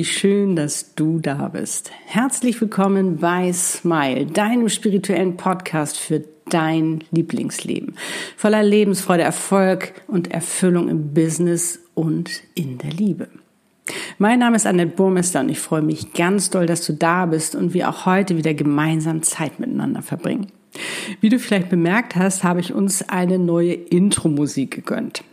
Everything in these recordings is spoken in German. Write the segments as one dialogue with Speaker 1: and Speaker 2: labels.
Speaker 1: wie schön, dass du da bist. Herzlich willkommen bei Smile, deinem spirituellen Podcast für dein Lieblingsleben. Voller Lebensfreude, Erfolg und Erfüllung im Business und in der Liebe. Mein Name ist Annette Burmester und ich freue mich ganz doll, dass du da bist und wir auch heute wieder gemeinsam Zeit miteinander verbringen. Wie du vielleicht bemerkt hast, habe ich uns eine neue Intro-Musik gegönnt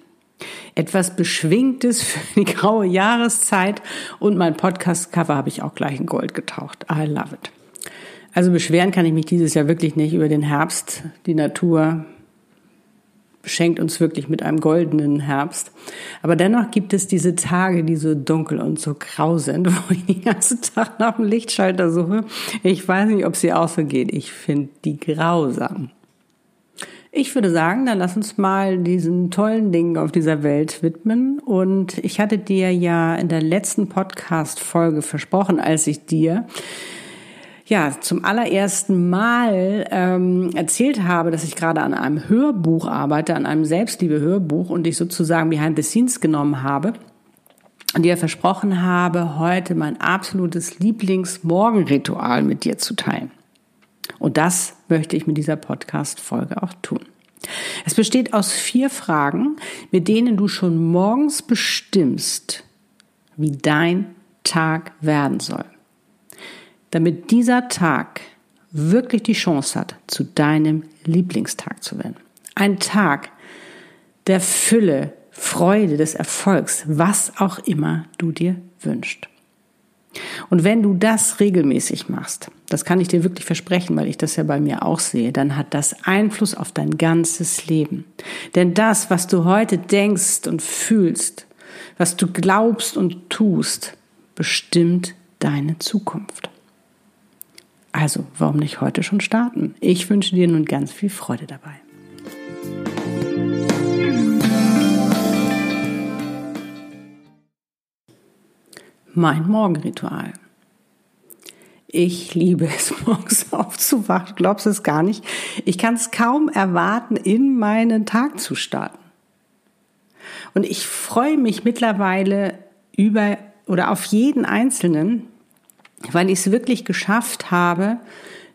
Speaker 1: etwas Beschwingtes für die graue Jahreszeit und mein Podcast-Cover habe ich auch gleich in Gold getaucht. I love it. Also beschweren kann ich mich dieses Jahr wirklich nicht über den Herbst. Die Natur beschenkt uns wirklich mit einem goldenen Herbst. Aber dennoch gibt es diese Tage, die so dunkel und so grau sind, wo ich den ganzen Tag nach dem Lichtschalter suche. Ich weiß nicht, ob sie auch so geht. Ich finde die grausam. Ich würde sagen, dann lass uns mal diesen tollen Dingen auf dieser Welt widmen. Und ich hatte dir ja in der letzten Podcast-Folge versprochen, als ich dir ja zum allerersten Mal ähm, erzählt habe, dass ich gerade an einem Hörbuch arbeite, an einem Selbstliebe-Hörbuch und ich sozusagen behind the scenes genommen habe und dir versprochen habe, heute mein absolutes Lieblingsmorgenritual mit dir zu teilen. Und das möchte ich mit dieser Podcast-Folge auch tun. Es besteht aus vier Fragen, mit denen du schon morgens bestimmst, wie dein Tag werden soll. Damit dieser Tag wirklich die Chance hat, zu deinem Lieblingstag zu werden. Ein Tag der Fülle, Freude, des Erfolgs, was auch immer du dir wünschst. Und wenn du das regelmäßig machst, das kann ich dir wirklich versprechen, weil ich das ja bei mir auch sehe, dann hat das Einfluss auf dein ganzes Leben. Denn das, was du heute denkst und fühlst, was du glaubst und tust, bestimmt deine Zukunft. Also, warum nicht heute schon starten? Ich wünsche dir nun ganz viel Freude dabei. Mein Morgenritual. Ich liebe es, morgens aufzuwachen. Glaubst du es gar nicht? Ich kann es kaum erwarten, in meinen Tag zu starten. Und ich freue mich mittlerweile über oder auf jeden Einzelnen, weil ich es wirklich geschafft habe,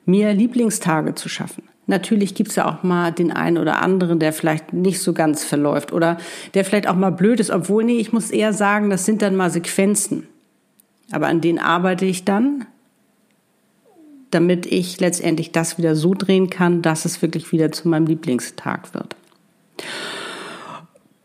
Speaker 1: mir Lieblingstage zu schaffen. Natürlich gibt es ja auch mal den einen oder anderen, der vielleicht nicht so ganz verläuft oder der vielleicht auch mal blöd ist, obwohl, nee, ich muss eher sagen, das sind dann mal Sequenzen. Aber an denen arbeite ich dann, damit ich letztendlich das wieder so drehen kann, dass es wirklich wieder zu meinem Lieblingstag wird.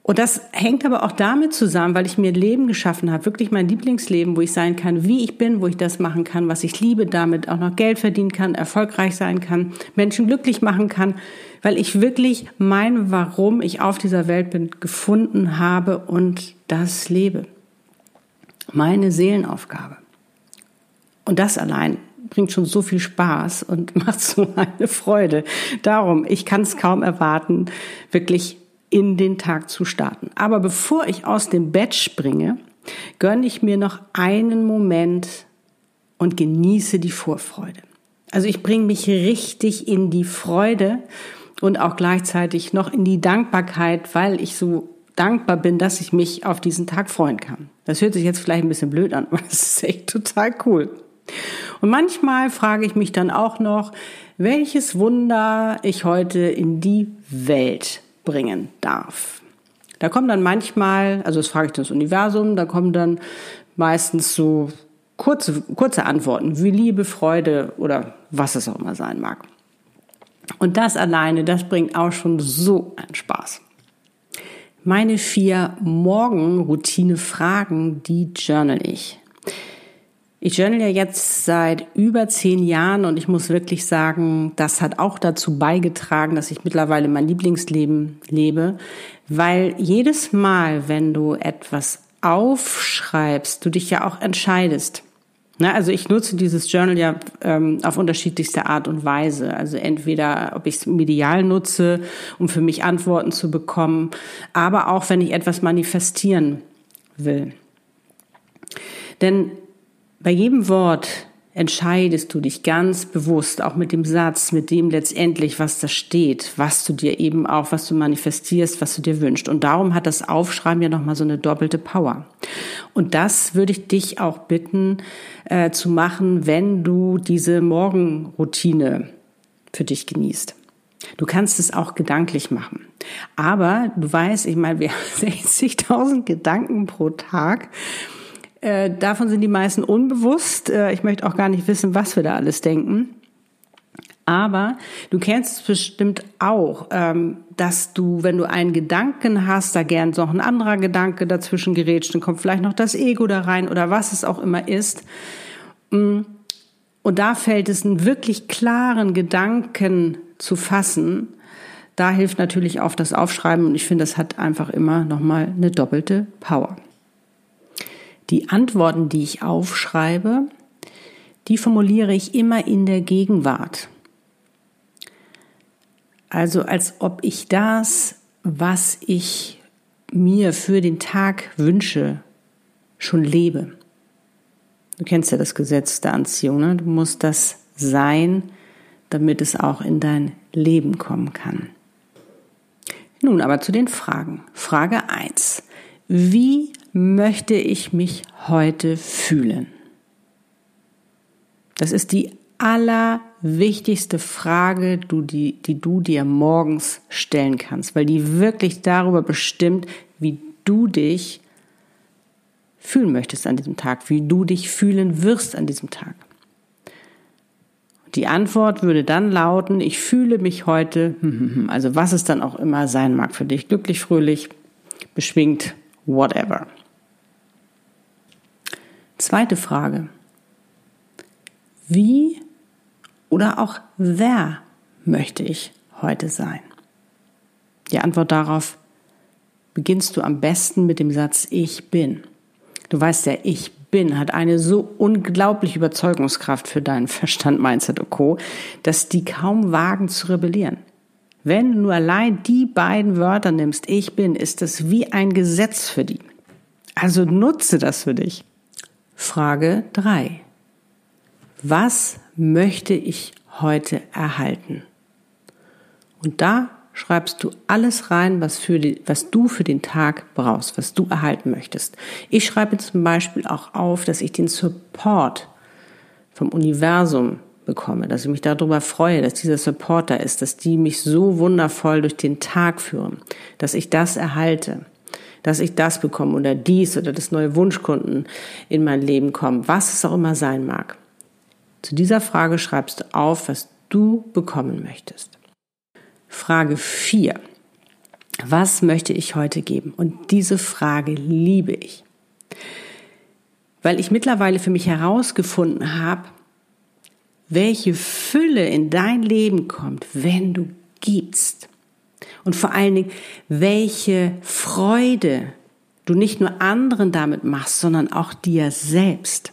Speaker 1: Und das hängt aber auch damit zusammen, weil ich mir ein Leben geschaffen habe, wirklich mein Lieblingsleben, wo ich sein kann, wie ich bin, wo ich das machen kann, was ich liebe, damit auch noch Geld verdienen kann, erfolgreich sein kann, Menschen glücklich machen kann, weil ich wirklich mein Warum ich auf dieser Welt bin gefunden habe und das lebe meine Seelenaufgabe. Und das allein bringt schon so viel Spaß und macht so eine Freude. Darum, ich kann es kaum erwarten, wirklich in den Tag zu starten. Aber bevor ich aus dem Bett springe, gönne ich mir noch einen Moment und genieße die Vorfreude. Also ich bringe mich richtig in die Freude und auch gleichzeitig noch in die Dankbarkeit, weil ich so dankbar bin, dass ich mich auf diesen Tag freuen kann. Das hört sich jetzt vielleicht ein bisschen blöd an, aber das ist echt total cool. Und manchmal frage ich mich dann auch noch, welches Wunder ich heute in die Welt bringen darf. Da kommen dann manchmal, also das frage ich das Universum, da kommen dann meistens so kurze, kurze Antworten wie Liebe, Freude oder was es auch immer sein mag. Und das alleine, das bringt auch schon so einen Spaß. Meine vier Morgenroutine-Fragen, die journal ich. Ich journal ja jetzt seit über zehn Jahren und ich muss wirklich sagen, das hat auch dazu beigetragen, dass ich mittlerweile mein Lieblingsleben lebe, weil jedes Mal, wenn du etwas aufschreibst, du dich ja auch entscheidest. Na, also ich nutze dieses Journal ja ähm, auf unterschiedlichste Art und Weise. Also entweder, ob ich es medial nutze, um für mich Antworten zu bekommen, aber auch, wenn ich etwas manifestieren will. Denn bei jedem Wort entscheidest du dich ganz bewusst, auch mit dem Satz, mit dem letztendlich, was da steht, was du dir eben auch, was du manifestierst, was du dir wünschst. Und darum hat das Aufschreiben ja nochmal so eine doppelte Power. Und das würde ich dich auch bitten äh, zu machen, wenn du diese Morgenroutine für dich genießt. Du kannst es auch gedanklich machen. Aber du weißt, ich meine, wir haben 60.000 Gedanken pro Tag. Äh, davon sind die meisten unbewusst. Äh, ich möchte auch gar nicht wissen, was wir da alles denken. Aber du kennst es bestimmt auch, ähm, dass du, wenn du einen Gedanken hast, da gern noch ein anderer Gedanke dazwischen gerätscht, dann kommt vielleicht noch das Ego da rein oder was es auch immer ist. Mm. Und da fällt es, einen wirklich klaren Gedanken zu fassen. Da hilft natürlich auch das Aufschreiben und ich finde, das hat einfach immer nochmal eine doppelte Power. Die Antworten, die ich aufschreibe, die formuliere ich immer in der Gegenwart. Also als ob ich das, was ich mir für den Tag wünsche, schon lebe. Du kennst ja das Gesetz der Anziehung, ne? Du musst das sein, damit es auch in dein Leben kommen kann. Nun aber zu den Fragen. Frage 1. Wie möchte ich mich heute fühlen? Das ist die allerwichtigste Frage, die, die du dir morgens stellen kannst, weil die wirklich darüber bestimmt, wie du dich fühlen möchtest an diesem Tag, wie du dich fühlen wirst an diesem Tag. Die Antwort würde dann lauten, ich fühle mich heute, also was es dann auch immer sein mag für dich, glücklich, fröhlich, beschwingt, whatever. Zweite Frage. Wie oder auch wer möchte ich heute sein? Die Antwort darauf beginnst du am besten mit dem Satz Ich bin. Du weißt ja, ich bin hat eine so unglaubliche Überzeugungskraft für deinen Verstand, Mindset und Co., dass die kaum wagen zu rebellieren. Wenn du nur allein die beiden Wörter nimmst, ich bin, ist das wie ein Gesetz für die. Also nutze das für dich. Frage 3. Was möchte ich heute erhalten? Und da schreibst du alles rein, was, für die, was du für den Tag brauchst, was du erhalten möchtest. Ich schreibe zum Beispiel auch auf, dass ich den Support vom Universum bekomme, dass ich mich darüber freue, dass dieser Support da ist, dass die mich so wundervoll durch den Tag führen, dass ich das erhalte dass ich das bekomme oder dies oder das neue Wunschkunden in mein Leben kommen, was es auch immer sein mag. Zu dieser Frage schreibst du auf, was du bekommen möchtest. Frage 4. Was möchte ich heute geben? Und diese Frage liebe ich. Weil ich mittlerweile für mich herausgefunden habe, welche Fülle in dein Leben kommt, wenn du gibst. Und vor allen Dingen, welche Freude du nicht nur anderen damit machst, sondern auch dir selbst.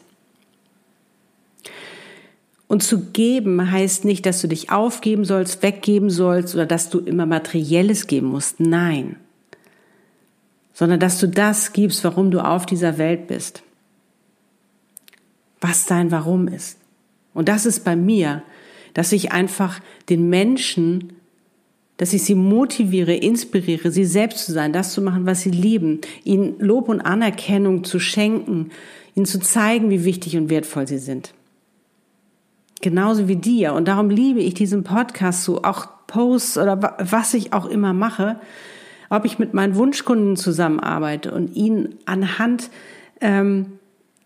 Speaker 1: Und zu geben heißt nicht, dass du dich aufgeben sollst, weggeben sollst oder dass du immer Materielles geben musst. Nein. Sondern dass du das gibst, warum du auf dieser Welt bist. Was dein Warum ist. Und das ist bei mir, dass ich einfach den Menschen dass ich sie motiviere, inspiriere, sie selbst zu sein, das zu machen, was sie lieben, ihnen Lob und Anerkennung zu schenken, ihnen zu zeigen, wie wichtig und wertvoll sie sind. Genauso wie dir. Und darum liebe ich diesen Podcast so, auch Posts oder was ich auch immer mache, ob ich mit meinen Wunschkunden zusammenarbeite und ihnen anhand ähm,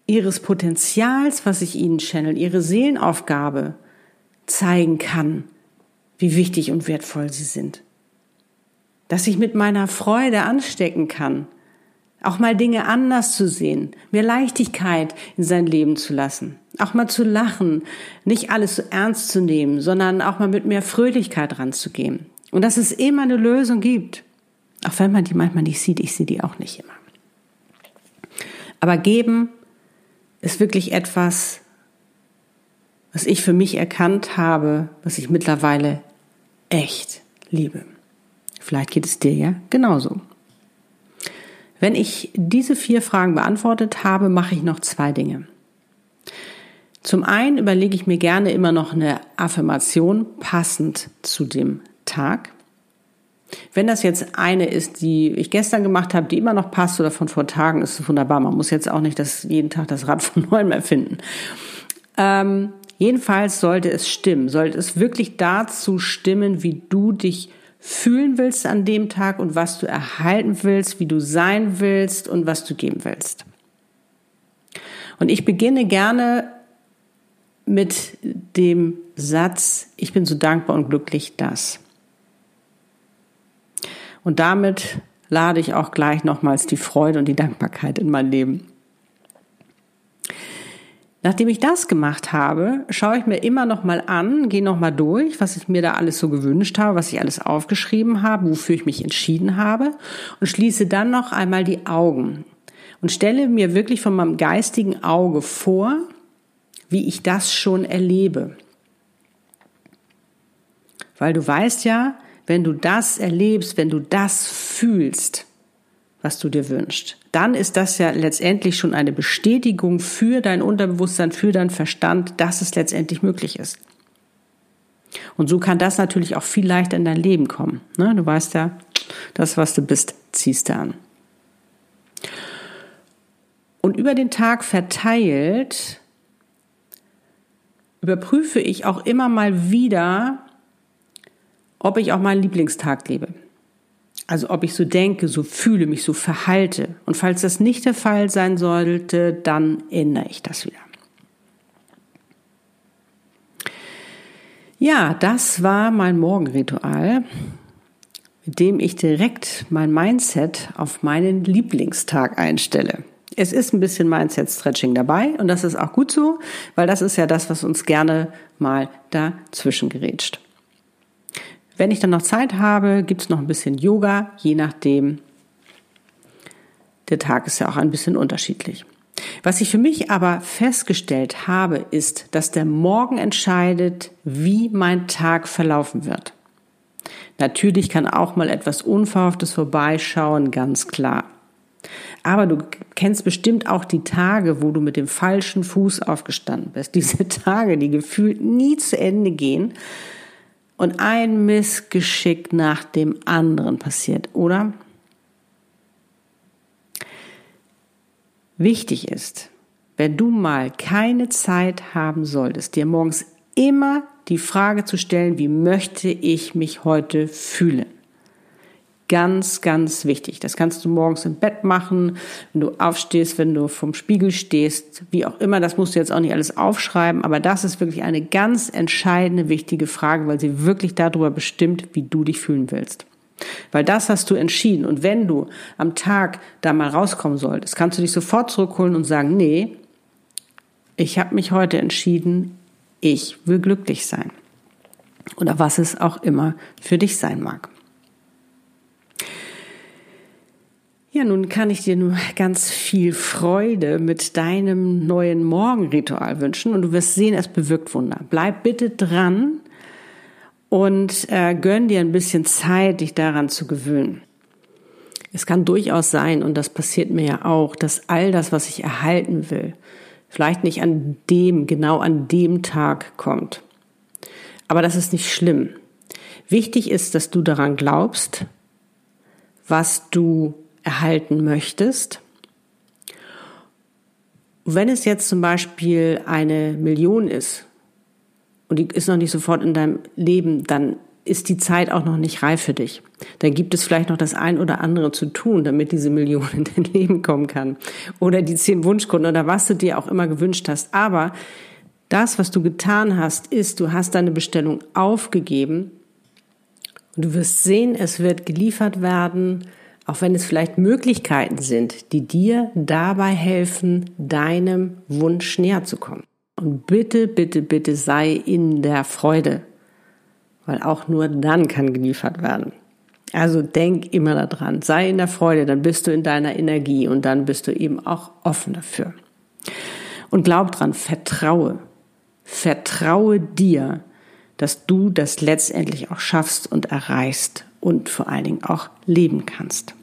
Speaker 1: ihres Potenzials, was ich ihnen channel, ihre Seelenaufgabe zeigen kann wie wichtig und wertvoll sie sind. Dass ich mit meiner Freude anstecken kann, auch mal Dinge anders zu sehen, mehr Leichtigkeit in sein Leben zu lassen, auch mal zu lachen, nicht alles so ernst zu nehmen, sondern auch mal mit mehr Fröhlichkeit ranzugehen. Und dass es immer eine Lösung gibt, auch wenn man die manchmal nicht sieht, ich sehe die auch nicht immer. Aber geben ist wirklich etwas, was ich für mich erkannt habe, was ich mittlerweile echt liebe. Vielleicht geht es dir ja genauso. Wenn ich diese vier Fragen beantwortet habe, mache ich noch zwei Dinge. Zum einen überlege ich mir gerne immer noch eine Affirmation passend zu dem Tag. Wenn das jetzt eine ist, die ich gestern gemacht habe, die immer noch passt oder von vor Tagen, ist es wunderbar. Man muss jetzt auch nicht das, jeden Tag das Rad von neuem erfinden. Ähm, jedenfalls sollte es stimmen, sollte es wirklich dazu stimmen, wie du dich fühlen willst an dem Tag und was du erhalten willst, wie du sein willst und was du geben willst. Und ich beginne gerne mit dem Satz, ich bin so dankbar und glücklich, dass. Und damit lade ich auch gleich nochmals die Freude und die Dankbarkeit in mein Leben. Nachdem ich das gemacht habe, schaue ich mir immer noch mal an, gehe noch mal durch, was ich mir da alles so gewünscht habe, was ich alles aufgeschrieben habe, wofür ich mich entschieden habe und schließe dann noch einmal die Augen und stelle mir wirklich von meinem geistigen Auge vor, wie ich das schon erlebe. Weil du weißt ja, wenn du das erlebst, wenn du das fühlst, was du dir wünschst, dann ist das ja letztendlich schon eine Bestätigung für dein Unterbewusstsein, für deinen Verstand, dass es letztendlich möglich ist. Und so kann das natürlich auch viel leichter in dein Leben kommen. Ne? Du weißt ja, das, was du bist, ziehst du an. Und über den Tag verteilt überprüfe ich auch immer mal wieder, ob ich auch meinen Lieblingstag lebe. Also ob ich so denke, so fühle, mich so verhalte. Und falls das nicht der Fall sein sollte, dann ändere ich das wieder. Ja, das war mein Morgenritual, mit dem ich direkt mein Mindset auf meinen Lieblingstag einstelle. Es ist ein bisschen Mindset-Stretching dabei und das ist auch gut so, weil das ist ja das, was uns gerne mal dazwischen gerätscht. Wenn ich dann noch Zeit habe, gibt es noch ein bisschen Yoga, je nachdem. Der Tag ist ja auch ein bisschen unterschiedlich. Was ich für mich aber festgestellt habe, ist, dass der Morgen entscheidet, wie mein Tag verlaufen wird. Natürlich kann auch mal etwas Unverhofftes vorbeischauen, ganz klar. Aber du kennst bestimmt auch die Tage, wo du mit dem falschen Fuß aufgestanden bist. Diese Tage, die gefühlt nie zu Ende gehen und ein Missgeschick nach dem anderen passiert, oder? Wichtig ist, wenn du mal keine Zeit haben solltest, dir morgens immer die Frage zu stellen, wie möchte ich mich heute fühlen? Ganz, ganz wichtig. Das kannst du morgens im Bett machen, wenn du aufstehst, wenn du vom Spiegel stehst, wie auch immer. Das musst du jetzt auch nicht alles aufschreiben, aber das ist wirklich eine ganz entscheidende, wichtige Frage, weil sie wirklich darüber bestimmt, wie du dich fühlen willst. Weil das hast du entschieden. Und wenn du am Tag da mal rauskommen solltest, kannst du dich sofort zurückholen und sagen, nee, ich habe mich heute entschieden, ich will glücklich sein. Oder was es auch immer für dich sein mag. Ja, nun kann ich dir nur ganz viel Freude mit deinem neuen Morgenritual wünschen und du wirst sehen, es bewirkt Wunder. Bleib bitte dran und äh, gönn dir ein bisschen Zeit, dich daran zu gewöhnen. Es kann durchaus sein, und das passiert mir ja auch, dass all das, was ich erhalten will, vielleicht nicht an dem, genau an dem Tag kommt. Aber das ist nicht schlimm. Wichtig ist, dass du daran glaubst, was du erhalten möchtest. Wenn es jetzt zum Beispiel eine Million ist und die ist noch nicht sofort in deinem Leben, dann ist die Zeit auch noch nicht reif für dich. Dann gibt es vielleicht noch das ein oder andere zu tun, damit diese Million in dein Leben kommen kann. Oder die zehn Wunschkunden oder was du dir auch immer gewünscht hast. Aber das, was du getan hast, ist, du hast deine Bestellung aufgegeben und du wirst sehen, es wird geliefert werden auch wenn es vielleicht Möglichkeiten sind, die dir dabei helfen, deinem Wunsch näher zu kommen. Und bitte, bitte, bitte sei in der Freude, weil auch nur dann kann geliefert werden. Also denk immer daran, sei in der Freude, dann bist du in deiner Energie und dann bist du eben auch offen dafür. Und glaub dran, vertraue, vertraue dir, dass du das letztendlich auch schaffst und erreichst und vor allen Dingen auch leben kannst.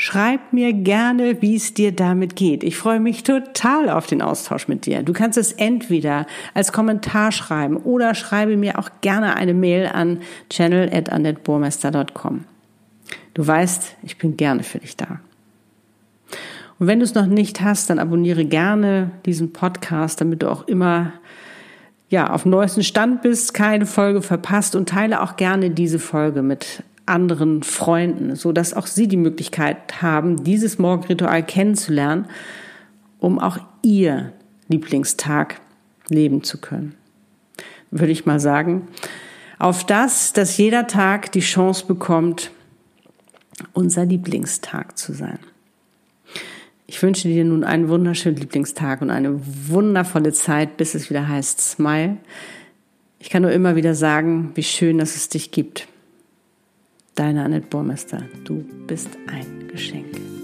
Speaker 1: Schreib mir gerne, wie es dir damit geht. Ich freue mich total auf den Austausch mit dir. Du kannst es entweder als Kommentar schreiben oder schreibe mir auch gerne eine Mail an channel.annetteburmester.com. Du weißt, ich bin gerne für dich da. Und wenn du es noch nicht hast, dann abonniere gerne diesen Podcast, damit du auch immer ja, auf dem neuesten Stand bist, keine Folge verpasst und teile auch gerne diese Folge mit anderen Freunden, so dass auch sie die Möglichkeit haben, dieses Morgenritual kennenzulernen, um auch ihr Lieblingstag leben zu können. Würde ich mal sagen, auf das, dass jeder Tag die Chance bekommt, unser Lieblingstag zu sein. Ich wünsche dir nun einen wunderschönen Lieblingstag und eine wundervolle Zeit, bis es wieder heißt Smile. Ich kann nur immer wieder sagen, wie schön, dass es dich gibt. Deine Annette Burmester, du bist ein Geschenk.